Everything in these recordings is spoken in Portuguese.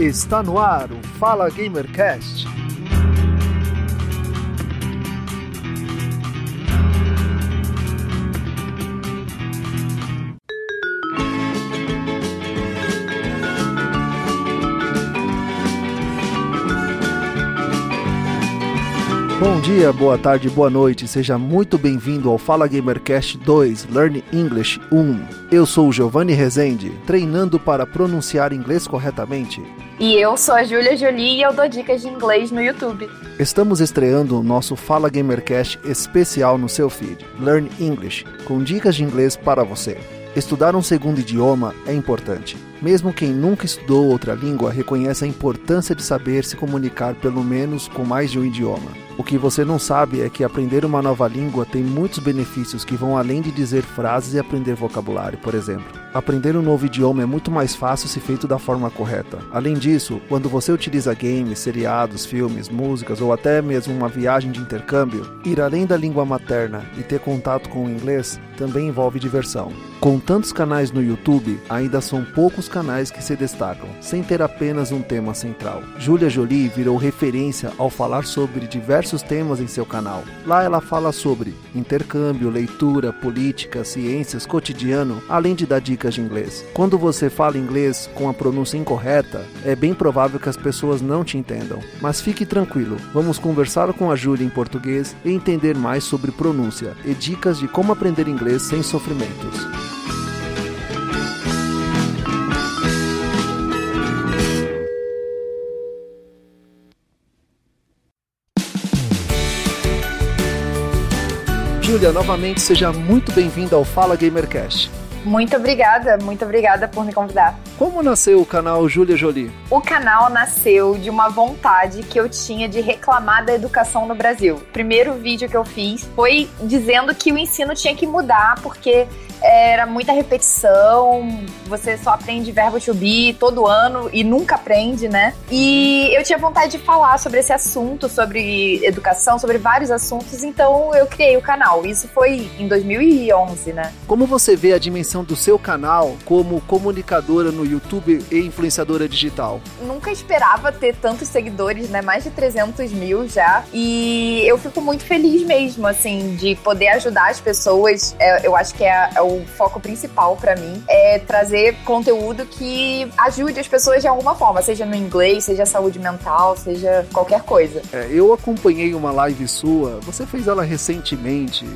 Está no ar o Fala Gamercast. Bom dia, boa tarde, boa noite. Seja muito bem-vindo ao Fala Gamercast 2 Learn English 1. Eu sou o Giovanni Rezende, treinando para pronunciar inglês corretamente. E eu sou a Júlia Jolie e eu dou dicas de inglês no YouTube. Estamos estreando o nosso Fala Gamercast especial no seu feed, Learn English, com dicas de inglês para você. Estudar um segundo idioma é importante. Mesmo quem nunca estudou outra língua reconhece a importância de saber se comunicar pelo menos com mais de um idioma. O que você não sabe é que aprender uma nova língua tem muitos benefícios que vão além de dizer frases e aprender vocabulário, por exemplo. Aprender um novo idioma é muito mais fácil se feito da forma correta. Além disso, quando você utiliza games, seriados, filmes, músicas ou até mesmo uma viagem de intercâmbio, ir além da língua materna e ter contato com o inglês também envolve diversão. Com tantos canais no YouTube, ainda são poucos canais que se destacam, sem ter apenas um tema central. Julia Jolie virou referência ao falar sobre diversos temas em seu canal. Lá ela fala sobre intercâmbio, leitura, política, ciências, cotidiano, além de dar dicas de inglês. Quando você fala inglês com a pronúncia incorreta, é bem provável que as pessoas não te entendam. Mas fique tranquilo, vamos conversar com a Júlia em português e entender mais sobre pronúncia e dicas de como aprender inglês sem sofrimentos. Júlia, novamente seja muito bem-vinda ao Fala Gamercast. Muito obrigada, muito obrigada por me convidar. Como nasceu o canal Júlia Jolie? O canal nasceu de uma vontade que eu tinha de reclamar da educação no Brasil. O primeiro vídeo que eu fiz foi dizendo que o ensino tinha que mudar porque era muita repetição, você só aprende verbo to be todo ano e nunca aprende, né? E eu tinha vontade de falar sobre esse assunto, sobre educação, sobre vários assuntos, então eu criei o canal. Isso foi em 2011, né? Como você vê a dimensão do seu canal como comunicadora no YouTube e influenciadora digital? Nunca esperava ter tantos seguidores, né? Mais de 300 mil já. E eu fico muito feliz mesmo, assim, de poder ajudar as pessoas. É, eu acho que é, é o foco principal para mim. É trazer conteúdo que ajude as pessoas de alguma forma, seja no inglês, seja saúde mental, seja qualquer coisa. É, eu acompanhei uma live sua, você fez ela recentemente,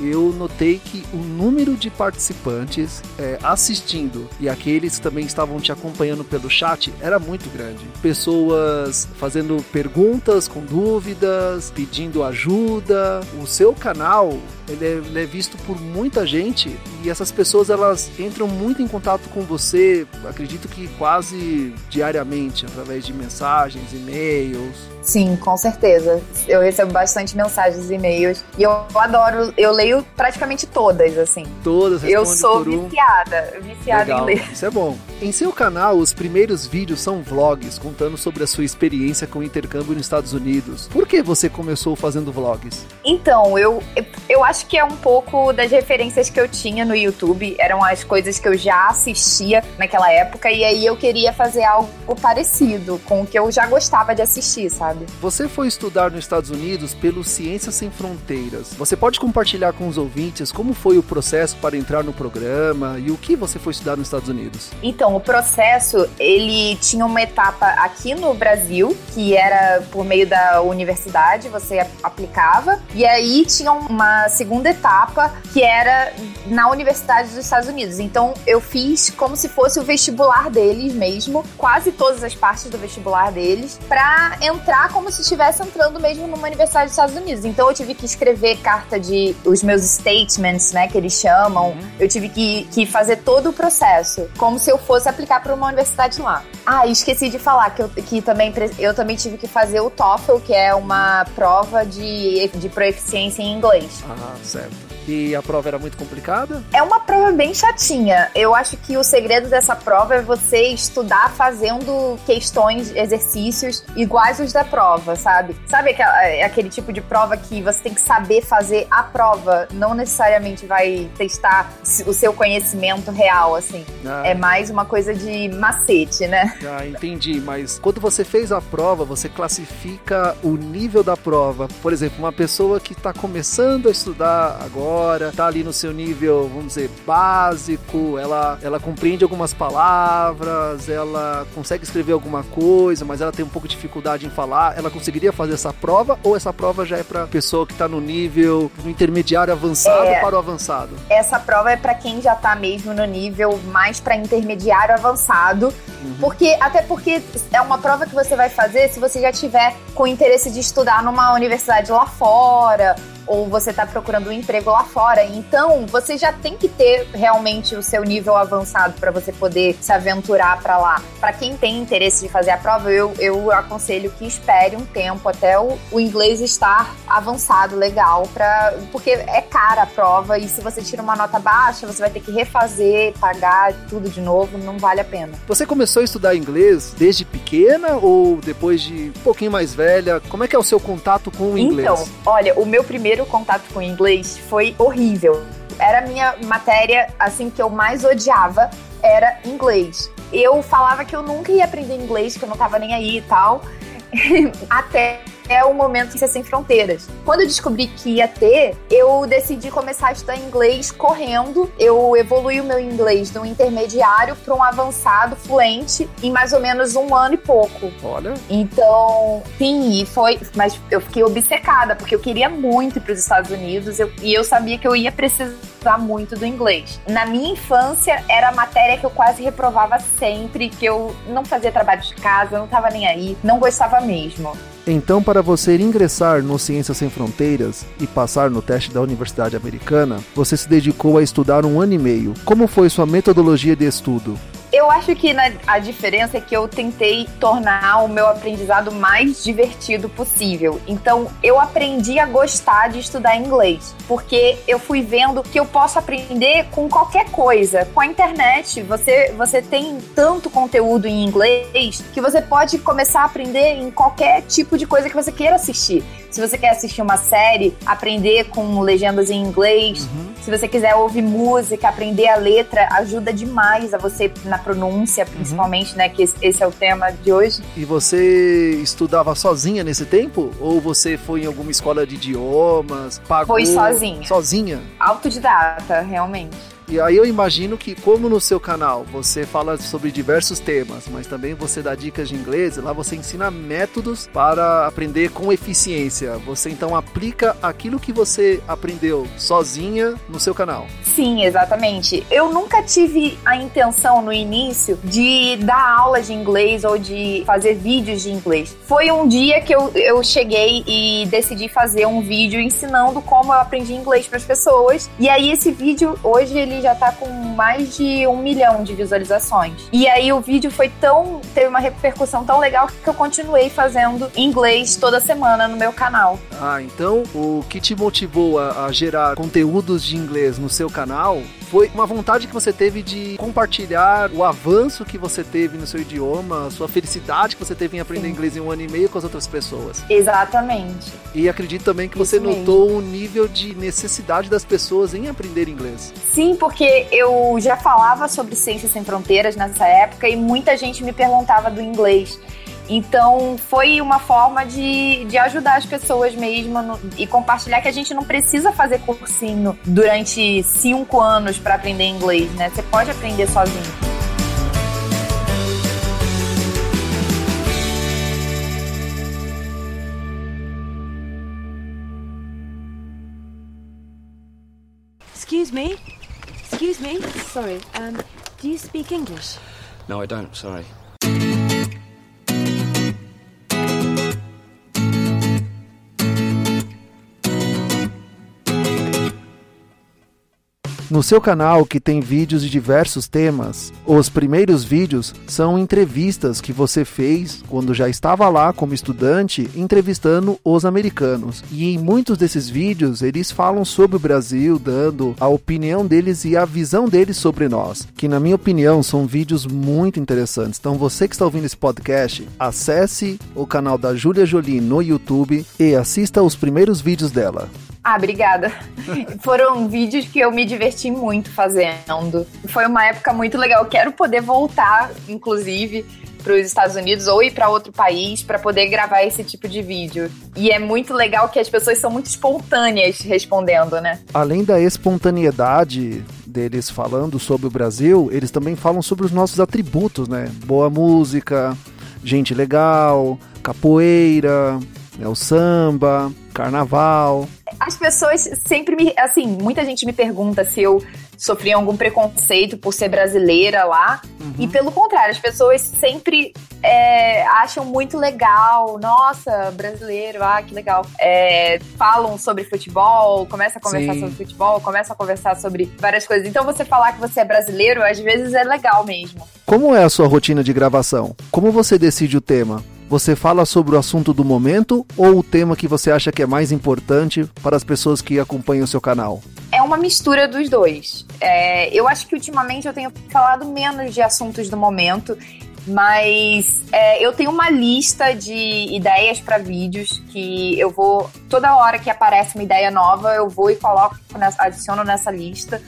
eu notei que o número de participantes é, assistindo e aqueles que também estavam te acompanhando pelo chat era muito grande. Pessoas fazendo perguntas com dúvidas, pedindo ajuda. O seu canal ele é, ele é, visto por muita gente e essas pessoas elas entram muito em contato com você, acredito que quase diariamente, através de mensagens, e-mails. Sim, com certeza. Eu recebo bastante mensagens e e-mails e eu adoro, eu leio praticamente todas, assim. Todas, Eu sou viciada, um. viciada Legal. em ler. Isso é bom. Em seu canal, os primeiros vídeos são vlogs contando sobre a sua experiência com o intercâmbio nos Estados Unidos. Por que você começou fazendo vlogs? Então, eu, eu acho que é um pouco das referências que eu tinha no YouTube, eram as coisas que eu já assistia naquela época, e aí eu queria fazer algo parecido com o que eu já gostava de assistir, sabe? Você foi estudar nos Estados Unidos pelo Ciências Sem Fronteiras. Você pode compartilhar com os ouvintes como foi o processo para entrar no programa e o que você foi estudar nos Estados Unidos? Então, o processo, ele tinha uma etapa aqui no Brasil, que era por meio da universidade, você aplicava, e aí tinha uma segunda etapa que era na Universidade dos Estados Unidos. Então, eu fiz como se fosse o vestibular deles mesmo, quase todas as partes do vestibular deles, para entrar como se estivesse entrando mesmo numa universidade dos Estados Unidos. Então, eu tive que escrever carta de os meus statements, né, que eles chamam. Uhum. Eu tive que, que fazer todo o processo, como se eu fosse aplicar para uma universidade lá. Ah, esqueci de falar que, eu, que também, eu também tive que fazer o TOEFL, que é uma prova de, de proficiência em inglês. Ah, certo. Que a prova era muito complicada? É uma prova bem chatinha. Eu acho que o segredo dessa prova é você estudar fazendo questões, exercícios iguais os da prova, sabe? Sabe é aquele tipo de prova que você tem que saber fazer a prova, não necessariamente vai testar o seu conhecimento real, assim. Ah. É mais uma coisa de macete, né? Ah, entendi. Mas quando você fez a prova, você classifica o nível da prova. Por exemplo, uma pessoa que está começando a estudar agora, está ali no seu nível, vamos dizer, básico, ela, ela compreende algumas palavras, ela consegue escrever alguma coisa, mas ela tem um pouco de dificuldade em falar, ela conseguiria fazer essa prova ou essa prova já é para pessoa que está no nível no intermediário avançado é, para o avançado? Essa prova é para quem já está mesmo no nível mais para intermediário avançado, uhum. porque até porque é uma prova que você vai fazer se você já tiver com interesse de estudar numa universidade lá fora ou você está procurando um emprego lá fora. Então, você já tem que ter realmente o seu nível avançado para você poder se aventurar para lá. Para quem tem interesse de fazer a prova, eu, eu aconselho que espere um tempo até o, o inglês estar avançado, legal, pra, porque é cara a prova e se você tira uma nota baixa, você vai ter que refazer, pagar tudo de novo, não vale a pena. Você começou a estudar inglês desde pequena ou depois de um pouquinho mais velha? Como é que é o seu contato com o inglês? Então, olha, o meu primeiro primeiro contato com inglês foi horrível. Era a minha matéria, assim, que eu mais odiava, era inglês. Eu falava que eu nunca ia aprender inglês, que eu não tava nem aí e tal. Até é o momento de ser sem fronteiras. Quando eu descobri que ia ter, eu decidi começar a estudar inglês correndo. Eu evolui o meu inglês de um intermediário para um avançado fluente em mais ou menos um ano e pouco. Olha. Então, sim, e foi. Mas eu fiquei obcecada, porque eu queria muito ir para os Estados Unidos eu, e eu sabia que eu ia precisar muito do inglês. Na minha infância, era a matéria que eu quase reprovava sempre, que eu não fazia trabalho de casa, não estava nem aí, não gostava mesmo. Então, para você ingressar no Ciências Sem Fronteiras e passar no teste da Universidade Americana, você se dedicou a estudar um ano e meio. Como foi sua metodologia de estudo? Eu acho que na, a diferença é que eu tentei tornar o meu aprendizado mais divertido possível. Então, eu aprendi a gostar de estudar inglês, porque eu fui vendo que eu posso aprender com qualquer coisa. Com a internet, você, você tem tanto conteúdo em inglês que você pode começar a aprender em qualquer tipo de coisa que você queira assistir. Se você quer assistir uma série, aprender com legendas em inglês. Uhum. Se você quiser ouvir música, aprender a letra, ajuda demais a você na pronúncia, principalmente, uhum. né? Que esse é o tema de hoje. E você estudava sozinha nesse tempo? Ou você foi em alguma escola de idiomas? Pagou foi sozinha. Sozinha? Autodidata, realmente. E aí eu imagino que, como no seu canal você fala sobre diversos temas, mas também você dá dicas de inglês, lá você ensina métodos para aprender com eficiência. Você então aplica aquilo que você aprendeu sozinha no seu canal. Sim, exatamente. Eu nunca tive a intenção no início de dar aula de inglês ou de fazer vídeos de inglês. Foi um dia que eu, eu cheguei e decidi fazer um vídeo ensinando como eu aprendi inglês para as pessoas. E aí esse vídeo hoje ele já tá com mais de um milhão de visualizações. E aí o vídeo foi tão. teve uma repercussão tão legal que eu continuei fazendo inglês toda semana no meu canal. Ah, então o que te motivou a, a gerar conteúdos de inglês no seu canal foi uma vontade que você teve de compartilhar o avanço que você teve no seu idioma, a sua felicidade que você teve em aprender Sim. inglês em um ano e meio com as outras pessoas. Exatamente. E acredito também que você Isso notou mesmo. um nível de necessidade das pessoas em aprender inglês. Sim, porque eu já falava sobre Ciências Sem Fronteiras nessa época e muita gente me perguntava do inglês. Então foi uma forma de, de ajudar as pessoas mesmo no, e compartilhar que a gente não precisa fazer cursinho durante cinco anos para aprender inglês, né? Você pode aprender sozinho. Excuse me? Excuse me? Sorry, um, do you speak English? No, I don't, sorry. No seu canal, que tem vídeos de diversos temas, os primeiros vídeos são entrevistas que você fez quando já estava lá como estudante, entrevistando os americanos. E em muitos desses vídeos eles falam sobre o Brasil, dando a opinião deles e a visão deles sobre nós, que na minha opinião são vídeos muito interessantes. Então você que está ouvindo esse podcast, acesse o canal da Júlia Jolie no YouTube e assista os primeiros vídeos dela. Ah, obrigada. Foram vídeos que eu me diverti muito fazendo. Foi uma época muito legal. quero poder voltar, inclusive, para os Estados Unidos ou ir para outro país para poder gravar esse tipo de vídeo. E é muito legal que as pessoas são muito espontâneas respondendo, né? Além da espontaneidade deles falando sobre o Brasil, eles também falam sobre os nossos atributos, né? Boa música, gente legal, capoeira, né, o samba, carnaval. As pessoas sempre me. Assim, muita gente me pergunta se eu sofri algum preconceito por ser brasileira lá. Uhum. E pelo contrário, as pessoas sempre é, acham muito legal. Nossa, brasileiro, ah, que legal. É, falam sobre futebol, começa a conversar Sim. sobre futebol, começa a conversar sobre várias coisas. Então você falar que você é brasileiro, às vezes é legal mesmo. Como é a sua rotina de gravação? Como você decide o tema? Você fala sobre o assunto do momento ou o tema que você acha que é mais importante para as pessoas que acompanham o seu canal? É uma mistura dos dois. É, eu acho que ultimamente eu tenho falado menos de assuntos do momento, mas é, eu tenho uma lista de ideias para vídeos que eu vou. Toda hora que aparece uma ideia nova, eu vou e coloco, nessa, adiciono nessa lista.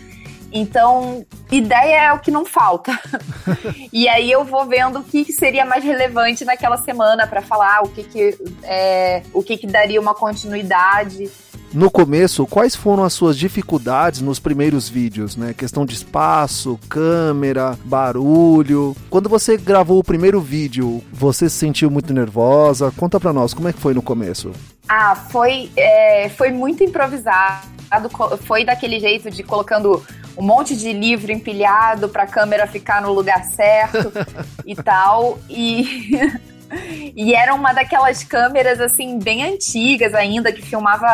Então, ideia é o que não falta. e aí eu vou vendo o que seria mais relevante naquela semana para falar, o que que, é, o que que daria uma continuidade. No começo, quais foram as suas dificuldades nos primeiros vídeos, né? Questão de espaço, câmera, barulho. Quando você gravou o primeiro vídeo, você se sentiu muito nervosa? Conta pra nós, como é que foi no começo? Ah, foi, é, foi muito improvisado. Foi daquele jeito de colocando um monte de livro empilhado para a câmera ficar no lugar certo e tal. E e era uma daquelas câmeras assim bem antigas ainda que filmava,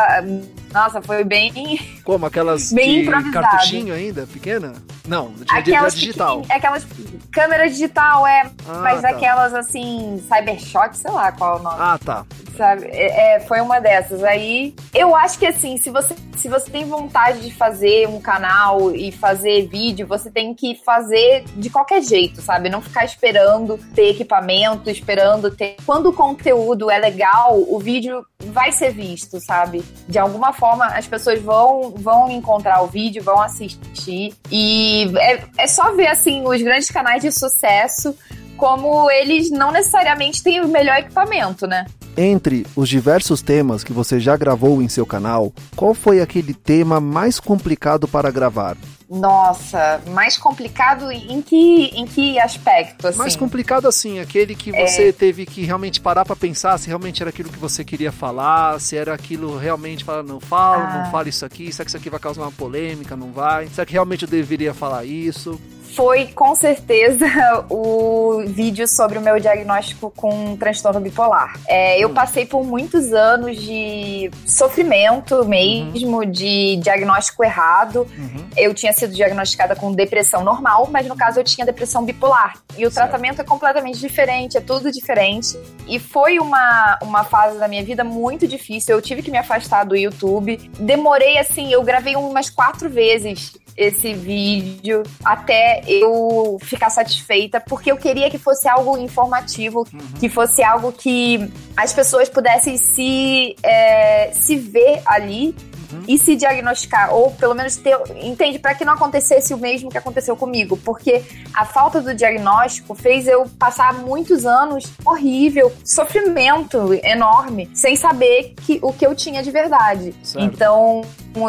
nossa, foi bem Como aquelas bem de cartuchinho ainda, pequena? Não, de, aquelas de, digital. Aquelas câmera digital é, ah, mas tá. aquelas assim, Cybershot, sei lá qual é o nome. Ah, tá sabe? É, é, foi uma dessas. Aí, eu acho que assim, se você, se você tem vontade de fazer um canal e fazer vídeo, você tem que fazer de qualquer jeito, sabe? Não ficar esperando ter equipamento, esperando ter. Quando o conteúdo é legal, o vídeo vai ser visto, sabe? De alguma forma, as pessoas vão, vão encontrar o vídeo, vão assistir. E é, é só ver, assim, os grandes canais de sucesso como eles não necessariamente têm o melhor equipamento, né? Entre os diversos temas que você já gravou em seu canal, qual foi aquele tema mais complicado para gravar? Nossa, mais complicado em que, em que aspecto? Assim? Mais complicado assim, aquele que você é... teve que realmente parar para pensar se realmente era aquilo que você queria falar, se era aquilo realmente falar, não fala, ah. não fala isso aqui, será que isso aqui vai causar uma polêmica, não vai? Será que realmente eu deveria falar isso? Foi com certeza o vídeo sobre o meu diagnóstico com transtorno bipolar. É, eu hum. passei por muitos anos de sofrimento mesmo, uhum. de diagnóstico errado. Uhum. Eu tinha sido diagnosticada com depressão normal, mas no caso eu tinha depressão bipolar. E o certo. tratamento é completamente diferente, é tudo diferente. E foi uma, uma fase da minha vida muito difícil. Eu tive que me afastar do YouTube. Demorei assim, eu gravei umas quatro vezes esse vídeo até eu ficar satisfeita, porque eu queria que fosse algo informativo, uhum. que fosse algo que as pessoas pudessem se, é, se ver ali uhum. e se diagnosticar, ou pelo menos ter, entende, para que não acontecesse o mesmo que aconteceu comigo, porque a falta do diagnóstico fez eu passar muitos anos horrível, sofrimento enorme, sem saber que, o que eu tinha de verdade. Certo. Então,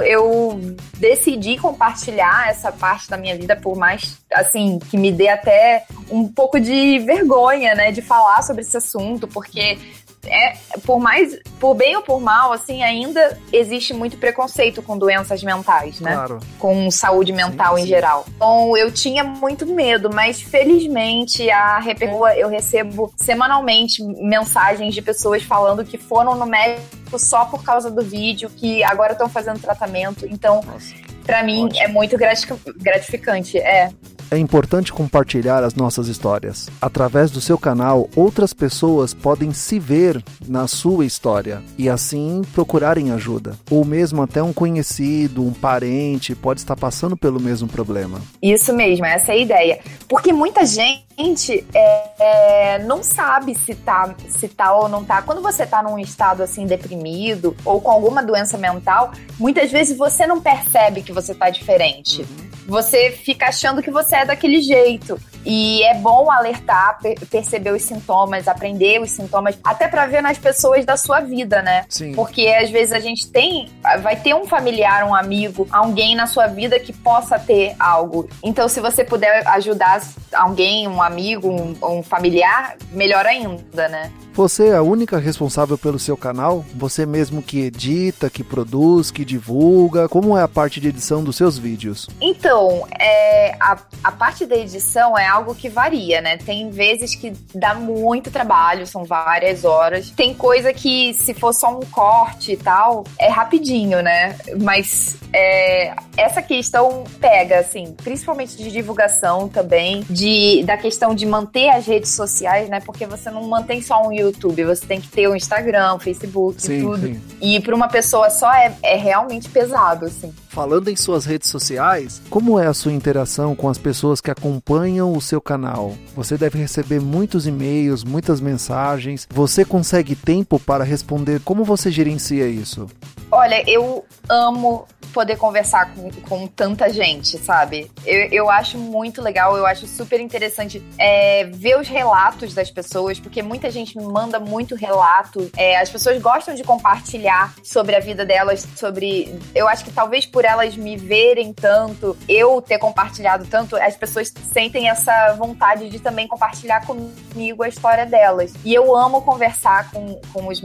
eu decidi compartilhar essa parte da minha vida, por mais, assim, que me dê até um pouco de vergonha, né, de falar sobre esse assunto, porque é, por mais, por bem ou por mal, assim, ainda existe muito preconceito com doenças mentais, né? Claro. Com saúde mental sim, em sim. geral. Então, eu tinha muito medo, mas felizmente a Repercua, eu recebo semanalmente mensagens de pessoas falando que foram no médico só por causa do vídeo, que agora estão fazendo tratamento. Então, Nossa Para mim Ótimo. é muito gratificante, é. É importante compartilhar as nossas histórias. Através do seu canal, outras pessoas podem se ver na sua história e assim procurarem ajuda. Ou mesmo até um conhecido, um parente pode estar passando pelo mesmo problema. Isso mesmo, essa é a ideia. Porque muita gente é, é, não sabe se tá, se tá ou não tá. Quando você tá num estado assim deprimido ou com alguma doença mental, muitas vezes você não percebe que você tá diferente. Uhum você fica achando que você é daquele jeito. E é bom alertar, per perceber os sintomas, aprender os sintomas, até para ver nas pessoas da sua vida, né? Sim. Porque às vezes a gente tem, vai ter um familiar, um amigo, alguém na sua vida que possa ter algo. Então, se você puder ajudar alguém, um amigo, um, um familiar, melhor ainda, né? Você é a única responsável pelo seu canal? Você mesmo que edita, que produz, que divulga? Como é a parte de edição dos seus vídeos? Então, é, a, a parte da edição é algo que varia, né? Tem vezes que dá muito trabalho, são várias horas. Tem coisa que, se for só um corte e tal, é rapidinho, né? Mas é, essa questão pega, assim, principalmente de divulgação também, de, da questão de manter as redes sociais, né? Porque você não mantém só um YouTube, você tem que ter o um Instagram, o Facebook, sim, tudo. Sim. E para uma pessoa só é, é realmente pesado, assim. Falando em suas redes sociais, como é a sua interação com as pessoas que acompanham o seu canal? Você deve receber muitos e-mails, muitas mensagens. Você consegue tempo para responder? Como você gerencia isso? Olha, eu amo poder conversar com, com tanta gente, sabe? Eu, eu acho muito legal, eu acho super interessante é, ver os relatos das pessoas, porque muita gente me manda muito relato. É, as pessoas gostam de compartilhar sobre a vida delas, sobre. Eu acho que talvez por elas me verem tanto, eu ter compartilhado tanto, as pessoas sentem essa vontade de também compartilhar comigo a história delas. E eu amo conversar com, com os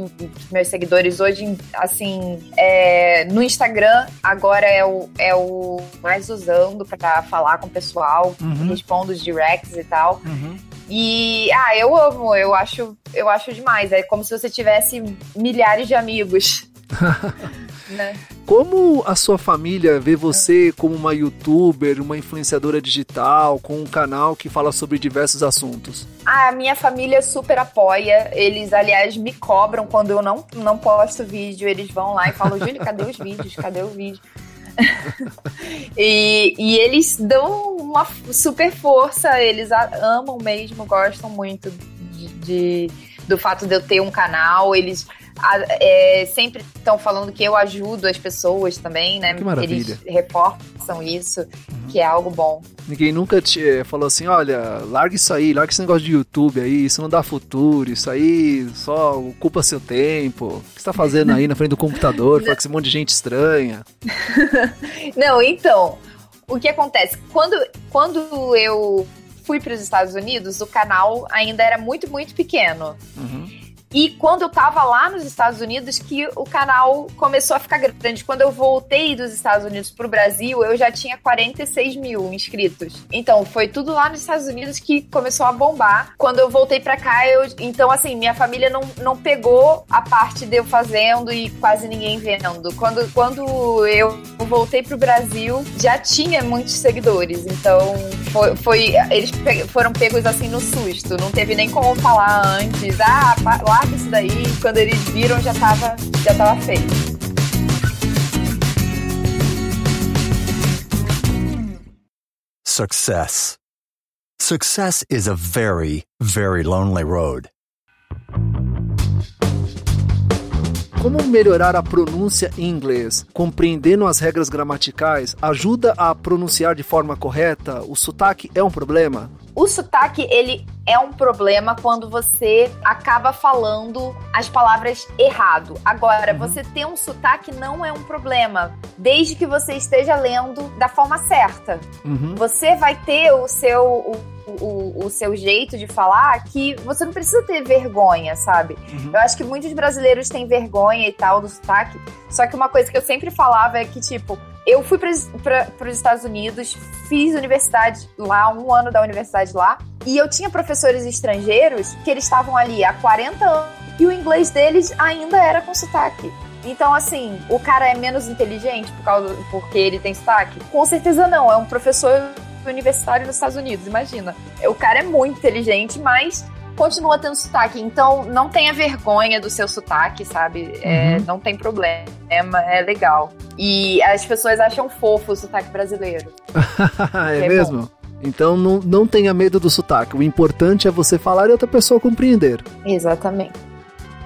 meus seguidores hoje, assim, é, no Instagram, agora é o, é o mais usando para falar com o pessoal, uhum. respondo os directs e tal. Uhum. E ah, eu amo, eu acho, eu acho demais. É como se você tivesse milhares de amigos. né? Como a sua família vê você como uma youtuber, uma influenciadora digital, com um canal que fala sobre diversos assuntos? Ah, a minha família super apoia. Eles, aliás, me cobram quando eu não, não posto vídeo. Eles vão lá e falam, Júlio, cadê os vídeos? Cadê o vídeo? e, e eles dão uma super força, eles amam mesmo, gostam muito de, de do fato de eu ter um canal. Eles é, sempre estão falando que eu ajudo as pessoas também, né? Que maravilha. Eles reforçam isso, uhum. que é algo bom. Ninguém nunca te eh, falou assim, olha, larga isso aí, larga esse negócio de YouTube aí, isso não dá futuro, isso aí só ocupa seu tempo. O que você tá fazendo aí na frente do computador, fala com esse monte de gente estranha? não, então, o que acontece? Quando, quando eu fui para os Estados Unidos, o canal ainda era muito, muito pequeno. Uhum. E quando eu tava lá nos Estados Unidos, que o canal começou a ficar grande. Quando eu voltei dos Estados Unidos pro Brasil, eu já tinha 46 mil inscritos. Então, foi tudo lá nos Estados Unidos que começou a bombar. Quando eu voltei pra cá, eu. Então, assim, minha família não, não pegou a parte de eu fazendo e quase ninguém vendo. Quando, quando eu voltei pro Brasil, já tinha muitos seguidores. Então, foi. foi eles foram pegos assim no susto. Não teve nem como falar antes. Ah, lá isso daí, quando eles viram já tava, já tava feito. Success. Success is a very, very lonely road. Como melhorar a pronúncia em inglês? Compreendendo as regras gramaticais ajuda a pronunciar de forma correta? O sotaque é um problema? O sotaque, ele é um problema quando você acaba falando as palavras errado. Agora, uhum. você ter um sotaque não é um problema, desde que você esteja lendo da forma certa. Uhum. Você vai ter o seu. O, o, o, seu jeito de falar que você não precisa ter vergonha, sabe? Uhum. Eu acho que muitos brasileiros têm vergonha e tal do sotaque. Só que uma coisa que eu sempre falava é que, tipo, eu fui para os Estados Unidos, fiz universidade lá, um ano da universidade lá, e eu tinha professores estrangeiros que eles estavam ali há 40 anos e o inglês deles ainda era com sotaque. Então, assim, o cara é menos inteligente por causa, porque ele tem sotaque? Com certeza não. É um professor universitário nos Estados Unidos, imagina. O cara é muito inteligente, mas continua tendo sotaque. Então, não tenha vergonha do seu sotaque, sabe? É, Uhum. não tem problema, é legal. E as pessoas acham fofo o sotaque brasileiro. é É mesmo? Então não, não tenha medo do sotaque. O importante é você falar e outra pessoa compreender. Exatamente.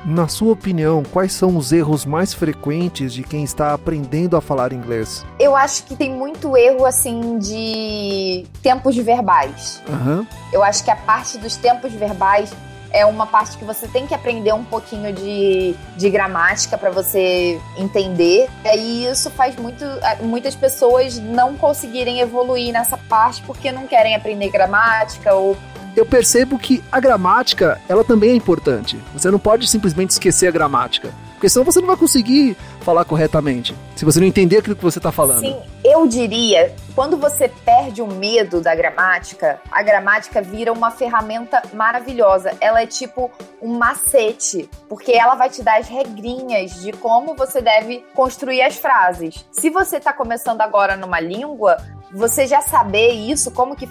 Na sua opinião, quais são os erros mais frequentes de quem está aprendendo a falar inglês? Eu acho que tem muito erro, assim, de tempos verbais. Aham. Eu acho que a parte dos tempos verbais é uma parte que você tem que aprender um pouquinho de, de gramática para você entender. E isso faz muito, muitas pessoas não conseguirem evoluir nessa parte porque não querem aprender gramática ou Eu percebo que a gramática, ela também é importante. Você não pode simplesmente esquecer a gramática. Porque senão você não vai conseguir falar corretamente. Se você não entender aquilo que você está falando. Sim, eu diria, quando você perde o medo da gramática, a gramática vira uma ferramenta maravilhosa. Ela é tipo um macete, porque ela vai te dar as regrinhas de como você deve construir as frases. Se você está começando agora numa língua, você já saber isso, como que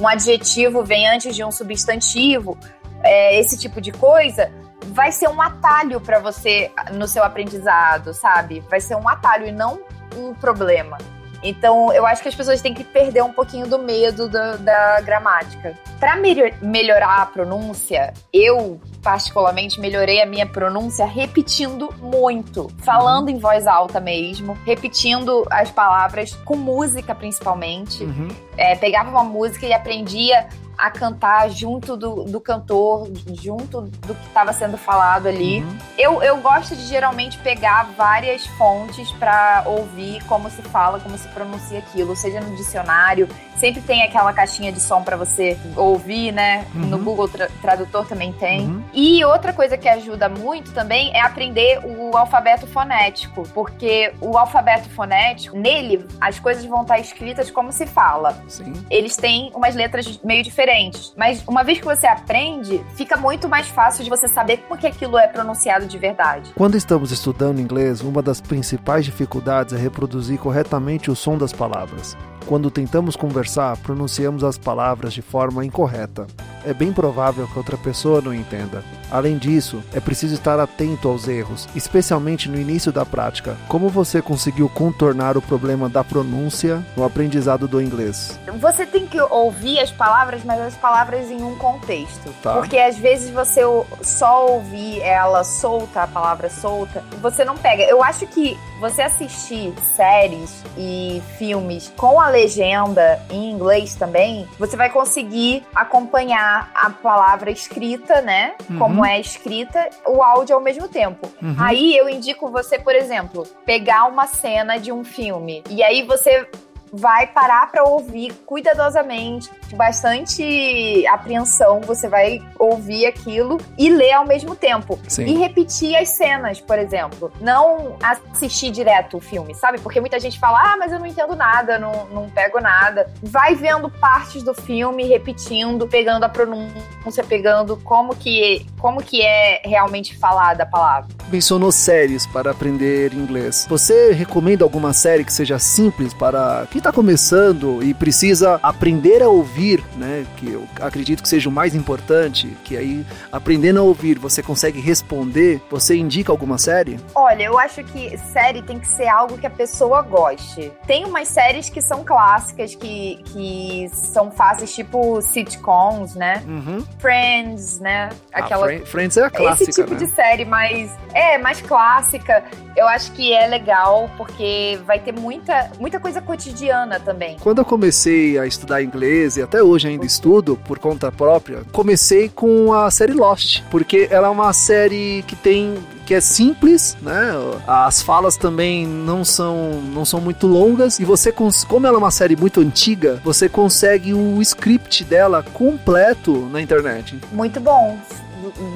um adjetivo vem antes de um substantivo, é, esse tipo de coisa, vai ser um atalho para você no seu aprendizado, sabe? Vai ser um atalho e não um problema. Então, eu acho que as pessoas têm que perder um pouquinho do medo da, da gramática. Para melhor, melhorar a pronúncia, eu, particularmente, melhorei a minha pronúncia repetindo muito, falando em voz alta mesmo, repetindo as palavras com música, principalmente. Uhum. É, pegava uma música e aprendia a cantar junto do, do cantor, junto do que estava sendo falado ali. Uhum. Eu, eu gosto de geralmente pegar várias fontes para ouvir como se fala, como se pronuncia aquilo, seja no dicionário, sempre tem aquela caixinha de som para você ouvir, né? Uhum. No Google Tra Tradutor também tem. Uhum. E outra coisa que ajuda muito também é aprender o alfabeto fonético, porque o alfabeto fonético, nele, as coisas vão estar escritas como se fala Sim. eles têm umas letras meio diferentes. Mas uma vez que você aprende, fica muito mais fácil de você saber como que aquilo é pronunciado de verdade. Quando estamos estudando inglês, uma das principais dificuldades é reproduzir corretamente o som das palavras. Quando tentamos conversar, pronunciamos as palavras de forma incorreta. É bem provável que outra pessoa não entenda. Além disso, é preciso estar atento aos erros, especialmente no início da prática. Como você conseguiu contornar o problema da pronúncia no aprendizado do inglês? Você tem que ouvir as palavras, mas as palavras em um contexto. Tá. Porque às vezes você só ouvir ela solta, a palavra solta, você não pega. Eu acho que você assistir séries e filmes com a legenda em inglês também, você vai conseguir acompanhar a palavra escrita, né? Uhum. Como é escrita, o áudio ao mesmo tempo. Uhum. Aí eu indico você, por exemplo, pegar uma cena de um filme e aí você vai parar para ouvir cuidadosamente, bastante apreensão, você vai ouvir aquilo e ler ao mesmo tempo. Sim. E repetir as cenas, por exemplo. Não assistir direto o filme, sabe? Porque muita gente fala, ah, mas eu não entendo nada, não, não pego nada. Vai vendo partes do filme, repetindo, pegando a pronúncia, pegando como que, como que é realmente falada a palavra. Mencionou séries para aprender inglês. Você recomenda alguma série que seja simples para quem está começando e precisa aprender a ouvir, né? Que eu acredito que seja o mais importante, que aí aprendendo a ouvir você consegue responder. Você indica alguma série? Olha, eu acho que série tem que ser algo que a pessoa goste. Tem umas séries que são clássicas, que, que são fáceis, tipo sitcoms, né? Uhum. Friends, né? Aquela. Ah, Fri- Friends é a clássica, Esse tipo né? de série mais. É, mais clássica. Eu acho que é legal, porque vai ter muita, muita coisa cotidiana também. Quando eu comecei a estudar inglês, e até hoje ainda estudo por conta própria, comecei com a série Lost, porque ela é uma série que tem que é simples, né? As falas também não são não são muito longas e você como ela é uma série muito antiga, você consegue o script dela completo na internet. Muito bom.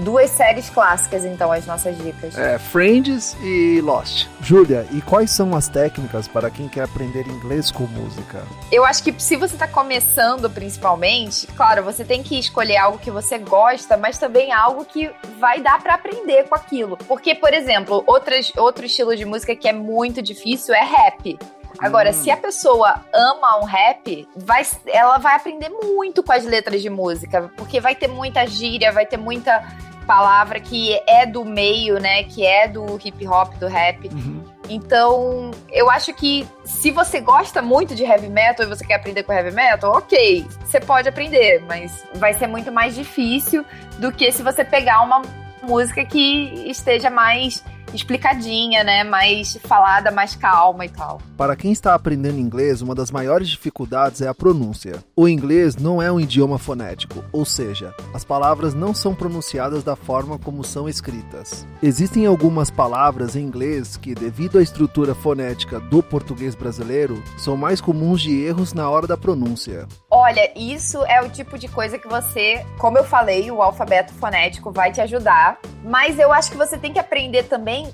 Duas séries clássicas, então, as nossas dicas. É, Friends e Lost. Júlia, e quais são as técnicas para quem quer aprender inglês com música? Eu acho que se você está começando, principalmente, claro, você tem que escolher algo que você gosta, mas também algo que vai dar para aprender com aquilo. Porque, por exemplo, outras, outro estilo de música que é muito difícil é rap. Agora, hum. se a pessoa ama um rap, vai, ela vai aprender muito com as letras de música, porque vai ter muita gíria, vai ter muita palavra que é do meio, né? Que é do hip hop, do rap. Uhum. Então, eu acho que se você gosta muito de heavy metal e você quer aprender com heavy metal, ok, você pode aprender, mas vai ser muito mais difícil do que se você pegar uma música que esteja mais explicadinha, né? Mais falada, mais calma e tal. Para quem está aprendendo inglês, uma das maiores dificuldades é a pronúncia. O inglês não é um idioma fonético, ou seja, as palavras não são pronunciadas da forma como são escritas. Existem algumas palavras em inglês que, devido à estrutura fonética do português brasileiro, são mais comuns de erros na hora da pronúncia. Olha, isso é o tipo de coisa que você, como eu falei, o alfabeto fonético vai te ajudar, mas eu acho que você tem que aprender também.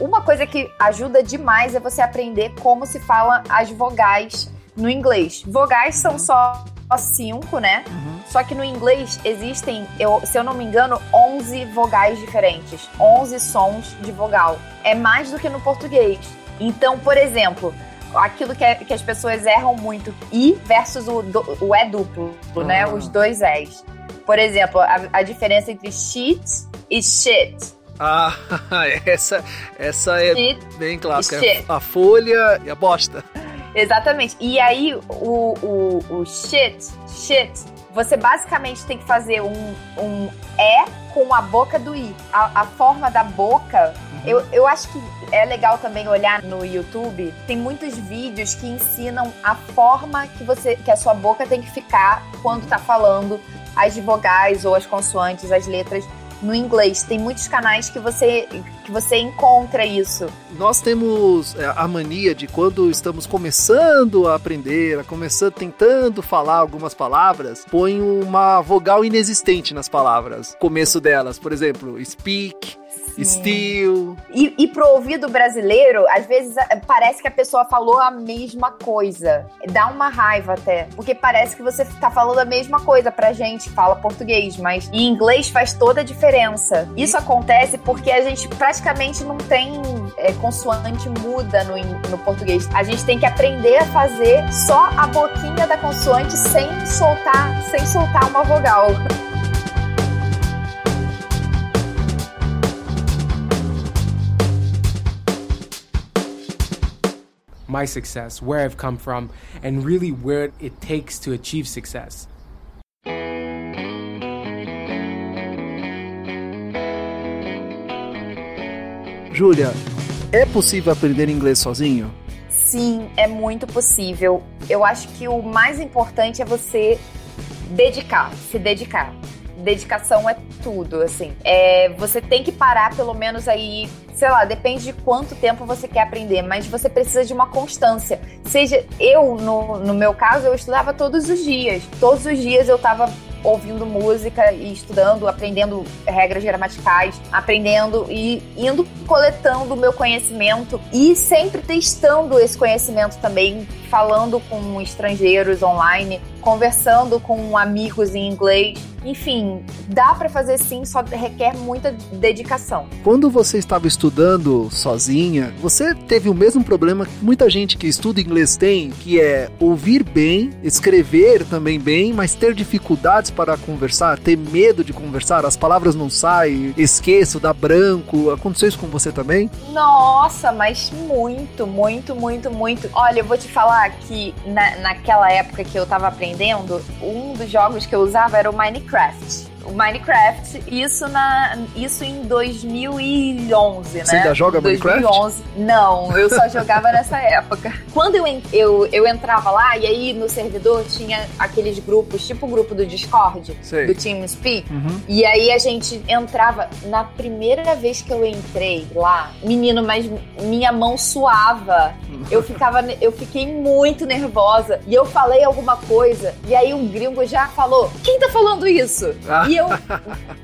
Uma coisa que ajuda demais é você aprender como se fala as vogais no inglês. Vogais são só cinco, né? Uhum. Só que no inglês existem, eu, se eu não me engano, 11 vogais diferentes. 11 sons de vogal. É mais do que no português. Então, por exemplo, aquilo que, é, que as pessoas erram muito. I versus o, do, o é duplo, né? ah. né? Os dois és. Por exemplo, a, a diferença entre sheet e shit. Ah, essa, essa é shit bem clássica. A folha e a bosta. Exatamente. E aí, o, o, o shit, shit, você basicamente tem que fazer um, um é com a boca do i. A, a forma da boca eu, eu acho que é legal também olhar no YouTube. Tem muitos vídeos que ensinam a forma que você que a sua boca tem que ficar quando tá falando as vogais ou as consoantes, as letras no inglês. Tem muitos canais que você, que você encontra isso. Nós temos é, a mania de quando estamos começando a aprender, a começando, tentando falar algumas palavras, põe uma vogal inexistente nas palavras, começo delas. Por exemplo, speak, Steel. E, e pro ouvido brasileiro, às vezes parece que a pessoa falou a mesma coisa. Dá uma raiva até. Porque parece que você tá falando a mesma coisa pra gente, fala português, mas em inglês faz toda a diferença. Isso acontece porque a gente praticamente não tem é, consoante muda no, no português. A gente tem que aprender a fazer só a boquinha da consoante sem soltar, sem soltar uma vogal. my success, where I've come from, and really where it takes to achieve success. Júlia, é possível aprender inglês sozinho? Sim, é muito possível. Eu acho que o mais importante é você dedicar, se dedicar. Dedicação é tudo, assim. É, você tem que parar pelo menos aí sei lá, depende de quanto tempo você quer aprender, mas você precisa de uma constância. Seja eu, no, no meu caso, eu estudava todos os dias. Todos os dias eu estava ouvindo música e estudando, aprendendo regras gramaticais, aprendendo e indo coletando o meu conhecimento e sempre testando esse conhecimento também, falando com estrangeiros online, conversando com amigos em inglês enfim, dá para fazer sim, só requer muita dedicação. Quando você estava estudando sozinha, você teve o mesmo problema que muita gente que estuda inglês tem, que é ouvir bem, escrever também bem, mas ter dificuldades para conversar, ter medo de conversar, as palavras não saem, esqueço, dá branco. Aconteceu isso com você também? Nossa, mas muito, muito, muito, muito. Olha, eu vou te falar que na, naquela época que eu tava aprendendo, um dos jogos que eu usava era o Minecraft. Minecraft. O Minecraft, isso, na, isso em 2011, né? Você ainda joga 2011. Minecraft? Não, eu só jogava nessa época. Quando eu, eu, eu entrava lá, e aí no servidor tinha aqueles grupos, tipo o grupo do Discord, Sei. do TeamSpeak, uhum. e aí a gente entrava, na primeira vez que eu entrei lá, menino, mas minha mão suava, eu ficava, eu fiquei muito nervosa, e eu falei alguma coisa, e aí um gringo já falou, quem tá falando isso? Ah. E eu,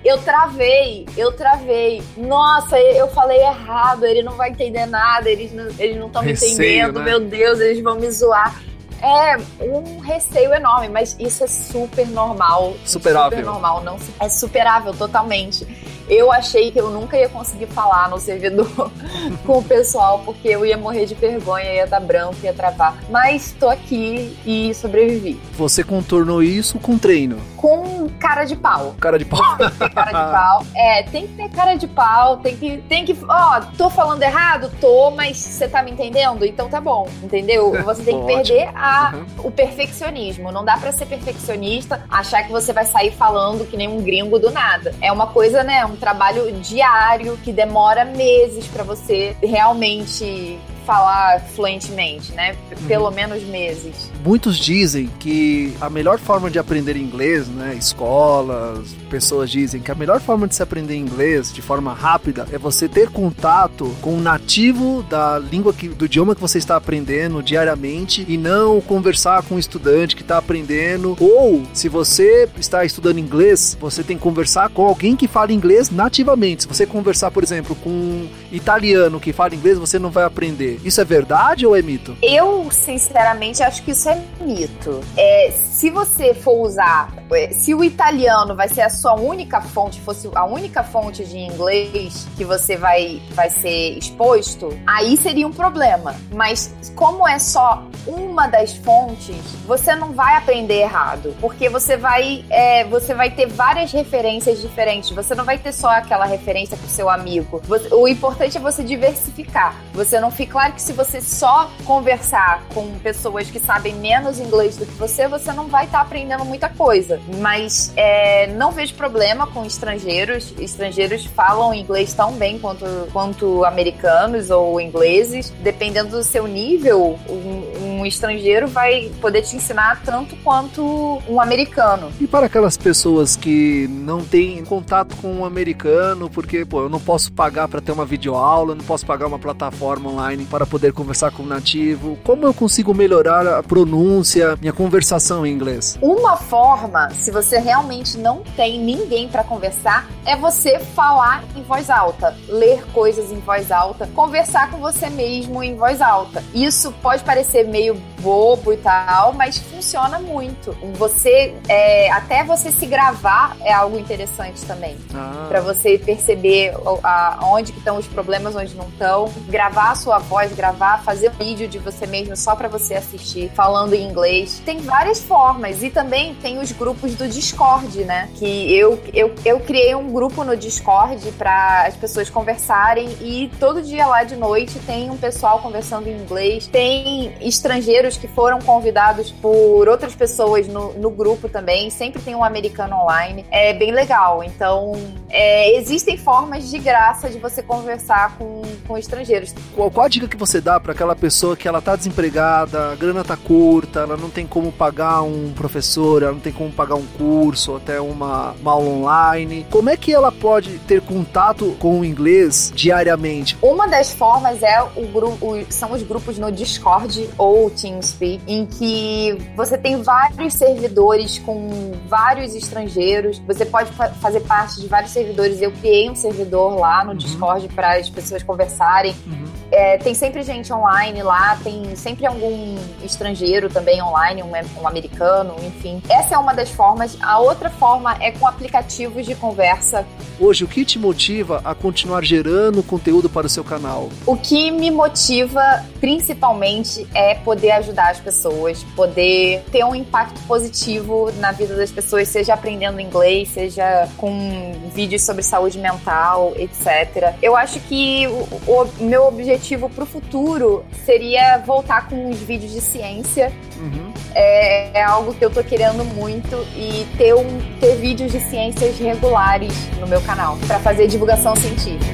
eu travei, eu travei. Nossa, eu falei errado, ele não vai entender nada, eles não estão me entendendo, né? meu Deus, eles vão me zoar. É um receio enorme, mas isso é super normal. Superável. Super normal, não é superável totalmente. Eu achei que eu nunca ia conseguir falar no servidor com o pessoal, porque eu ia morrer de vergonha, ia dar branco, ia travar. Mas tô aqui e sobrevivi. Você contornou isso com treino? Com cara de pau. Cara de pau. Tem que ter cara de pau. É, tem que ter cara de pau, tem que. Tem que. Ó, tô falando errado? Tô, mas você tá me entendendo? Então tá bom, entendeu? Você tem que perder a, uhum. o perfeccionismo. Não dá para ser perfeccionista, achar que você vai sair falando que nem um gringo do nada. É uma coisa, né? Um trabalho diário que demora meses para você realmente falar fluentemente, né? Pelo uhum. menos meses. Muitos dizem que a melhor forma de aprender inglês, né? Escolas, pessoas dizem que a melhor forma de se aprender inglês de forma rápida é você ter contato com o nativo da língua que, do idioma que você está aprendendo diariamente e não conversar com um estudante que está aprendendo. Ou se você está estudando inglês, você tem que conversar com alguém que fala inglês nativamente. Se você conversar, por exemplo, com um italiano que fala inglês, você não vai aprender. Isso é verdade ou é mito? Eu, sinceramente, acho que isso é mito. É, se você for usar, é, se o italiano vai ser a sua única fonte, fosse a única fonte de inglês que você vai, vai ser exposto, aí seria um problema. Mas como é só uma das fontes, você não vai aprender errado, porque você vai, é, você vai ter várias referências diferentes. Você não vai ter só aquela referência pro seu amigo. O importante é você diversificar. Você não fica claro que se você só conversar com pessoas que sabem menos inglês do que você, você não vai estar tá aprendendo muita coisa. Mas é, não vejo problema com estrangeiros. Estrangeiros falam inglês tão bem quanto, quanto americanos ou ingleses. Dependendo do seu nível, um, um estrangeiro vai poder te ensinar tanto quanto um americano. E para aquelas pessoas que não têm contato com um americano, porque pô, eu não posso pagar para ter uma videoaula, não posso pagar uma plataforma online para poder conversar com o nativo? Como eu consigo melhorar a pronúncia, minha conversação em inglês? Uma forma, se você realmente não tem ninguém para conversar, é você falar em voz alta, ler coisas em voz alta, conversar com você mesmo em voz alta. Isso pode parecer meio bobo e tal, mas funciona muito. Você, é, até você se gravar é algo interessante também, ah. para você perceber a, onde que estão os problemas, onde não estão, gravar a sua voz voz, gravar, fazer um vídeo de você mesmo só para você assistir, falando em inglês. Tem várias formas e também tem os grupos do Discord, né? Que eu, eu, eu criei um grupo no Discord para as pessoas conversarem e todo dia lá de noite tem um pessoal conversando em inglês. Tem estrangeiros que foram convidados por outras pessoas no, no grupo também. Sempre tem um americano online. É bem legal. Então, é, existem formas de graça de você conversar com, com estrangeiros. Qual, qual a dica que você dá para aquela pessoa que ela tá desempregada, a grana tá curta, ela não tem como pagar um professor, ela não tem como pagar um curso, até uma, uma aula online? Como é que ela pode ter contato com o inglês diariamente? Uma das formas é o grupo, são os grupos no Discord ou TeamSpeak, em que você tem vários servidores com vários estrangeiros. Você pode fazer parte de vários servidores. Eu criei um servidor lá no uhum. Discord para as pessoas conversarem. Uhum. É, tem sempre gente online lá, tem sempre algum estrangeiro também online, um, um, americano, enfim. Essa é uma das formas. A outra forma é com aplicativos de conversa. Hoje, o que te motiva a continuar gerando conteúdo para o seu canal? O que me motiva principalmente é poder ajudar as pessoas, poder ter um impacto positivo na vida das pessoas, seja aprendendo inglês, seja com vídeos sobre saúde mental, etc. Eu acho que o, o meu objetivo para o futuro seria voltar com os vídeos de ciência. Uhum. É, é, algo que eu tô querendo muito e ter, um, ter vídeos de ciências regulares no meu canal para fazer divulgação científica.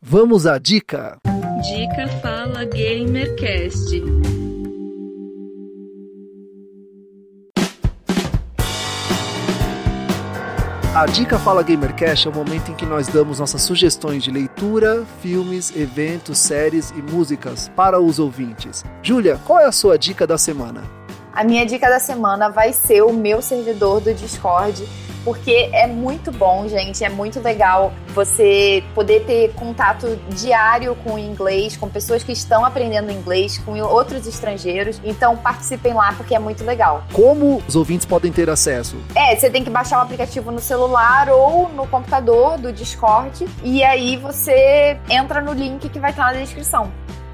Vamos à dica. Dica Fala Gamercast. A Dica Fala Gamercast é o momento em que nós damos nossas sugestões de leitura, filmes, eventos, séries e músicas para os ouvintes. Júlia, qual é a sua dica da semana? A minha dica da semana vai ser o meu servidor do Discord porque é muito bom, gente. É muito legal você poder ter contato diário com o inglês, com pessoas que estão aprendendo inglês, com outros estrangeiros. Então participem lá porque é muito legal. Como os ouvintes podem ter acesso? É, você tem que baixar o aplicativo no celular ou no computador do Discord e aí você entra no link que vai estar na descrição.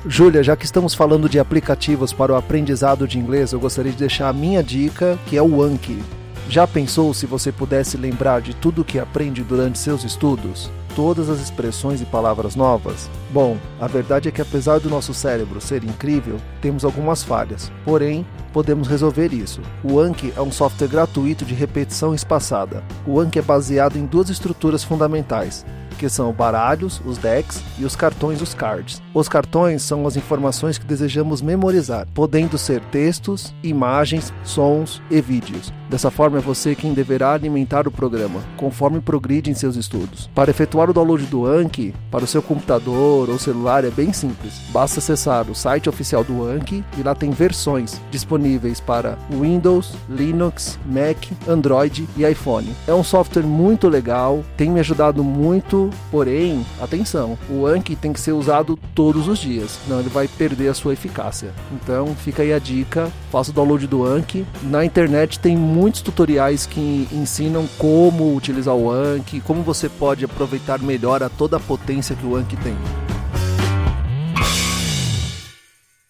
Júlia, já que estamos falando de aplicativos para o aprendizado de inglês, eu gostaria de deixar a minha dica, que é o Anki. Já pensou se você pudesse lembrar de tudo que aprende durante seus estudos? Todas as expressões e palavras novas? Bom, a verdade é que apesar do nosso cérebro ser incrível, temos algumas falhas. Porém, podemos resolver isso. O Anki é um software gratuito de repetição espaçada. O Anki é baseado em duas estruturas fundamentais: que são baralhos, os decks, e os cartões, os cards. Os cartões são as informações que desejamos memorizar, podendo ser textos, imagens, sons e vídeos. Dessa forma, é você quem deverá alimentar o programa, conforme progride em seus estudos. Para efetuar o download do Anki para o seu computador ou celular é bem simples. Basta acessar o site oficial do Anki e lá tem versões disponíveis para Windows, Linux, Mac, Android e iPhone. É um software muito legal, tem me ajudado muito, porém, atenção, o Anki tem que ser usado todos os dias, senão ele vai perder a sua eficácia. Então, fica aí a dica, faça o download do Anki. Na internet tem muitos tutoriais que ensinam como utilizar o Anki, como você pode aproveitar melhor a toda a potência que o Anki tem.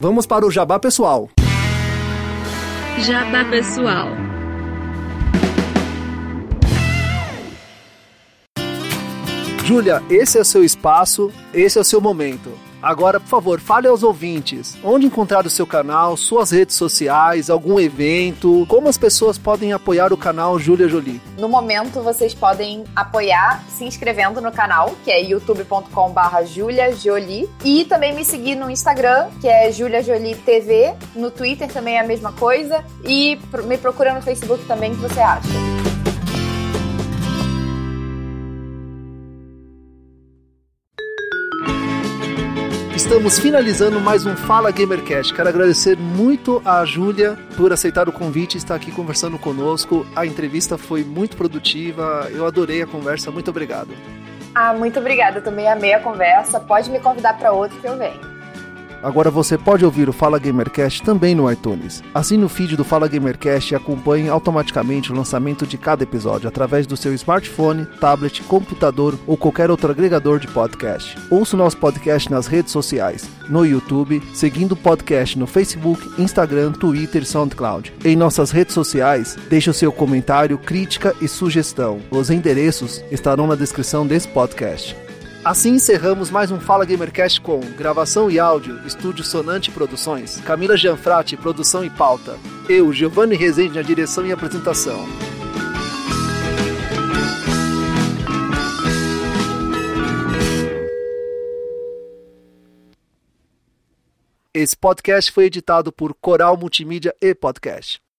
Vamos para o jabá pessoal. Jabá pessoal. Júlia, esse é o seu espaço, esse é o seu momento. Agora, por favor, fale aos ouvintes. Onde encontrar o seu canal, suas redes sociais, algum evento, como as pessoas podem apoiar o canal Júlia Jolie. No momento, vocês podem apoiar se inscrevendo no canal, que é youtube.com/barra Julia Jolie, e também me seguir no Instagram, que é Julia Jolie TV, no Twitter também é a mesma coisa, e me procura no Facebook também, que você acha. Estamos finalizando mais um Fala Gamercast. Quero agradecer muito a Júlia por aceitar o convite e estar aqui conversando conosco. A entrevista foi muito produtiva, eu adorei a conversa. Muito obrigado. Ah, muito obrigada. Também amei a conversa. Pode me convidar para outro que eu venho. Agora você pode ouvir o Fala Gamercast também no iTunes. Assine o feed do Fala Gamercast e acompanhe automaticamente o lançamento de cada episódio através do seu smartphone, tablet, computador ou qualquer outro agregador de podcast. Ouça o nosso podcast nas redes sociais, no YouTube, seguindo o podcast no Facebook, Instagram, Twitter e SoundCloud. Em nossas redes sociais, deixe o seu comentário, crítica e sugestão. Os endereços estarão na descrição desse podcast. Assim encerramos mais um Fala Gamercast com gravação e áudio, estúdio Sonante Produções, Camila Gianfrati, produção e pauta. Eu, Giovanni Rezende, na direção e apresentação. Esse podcast foi editado por Coral Multimídia e Podcast.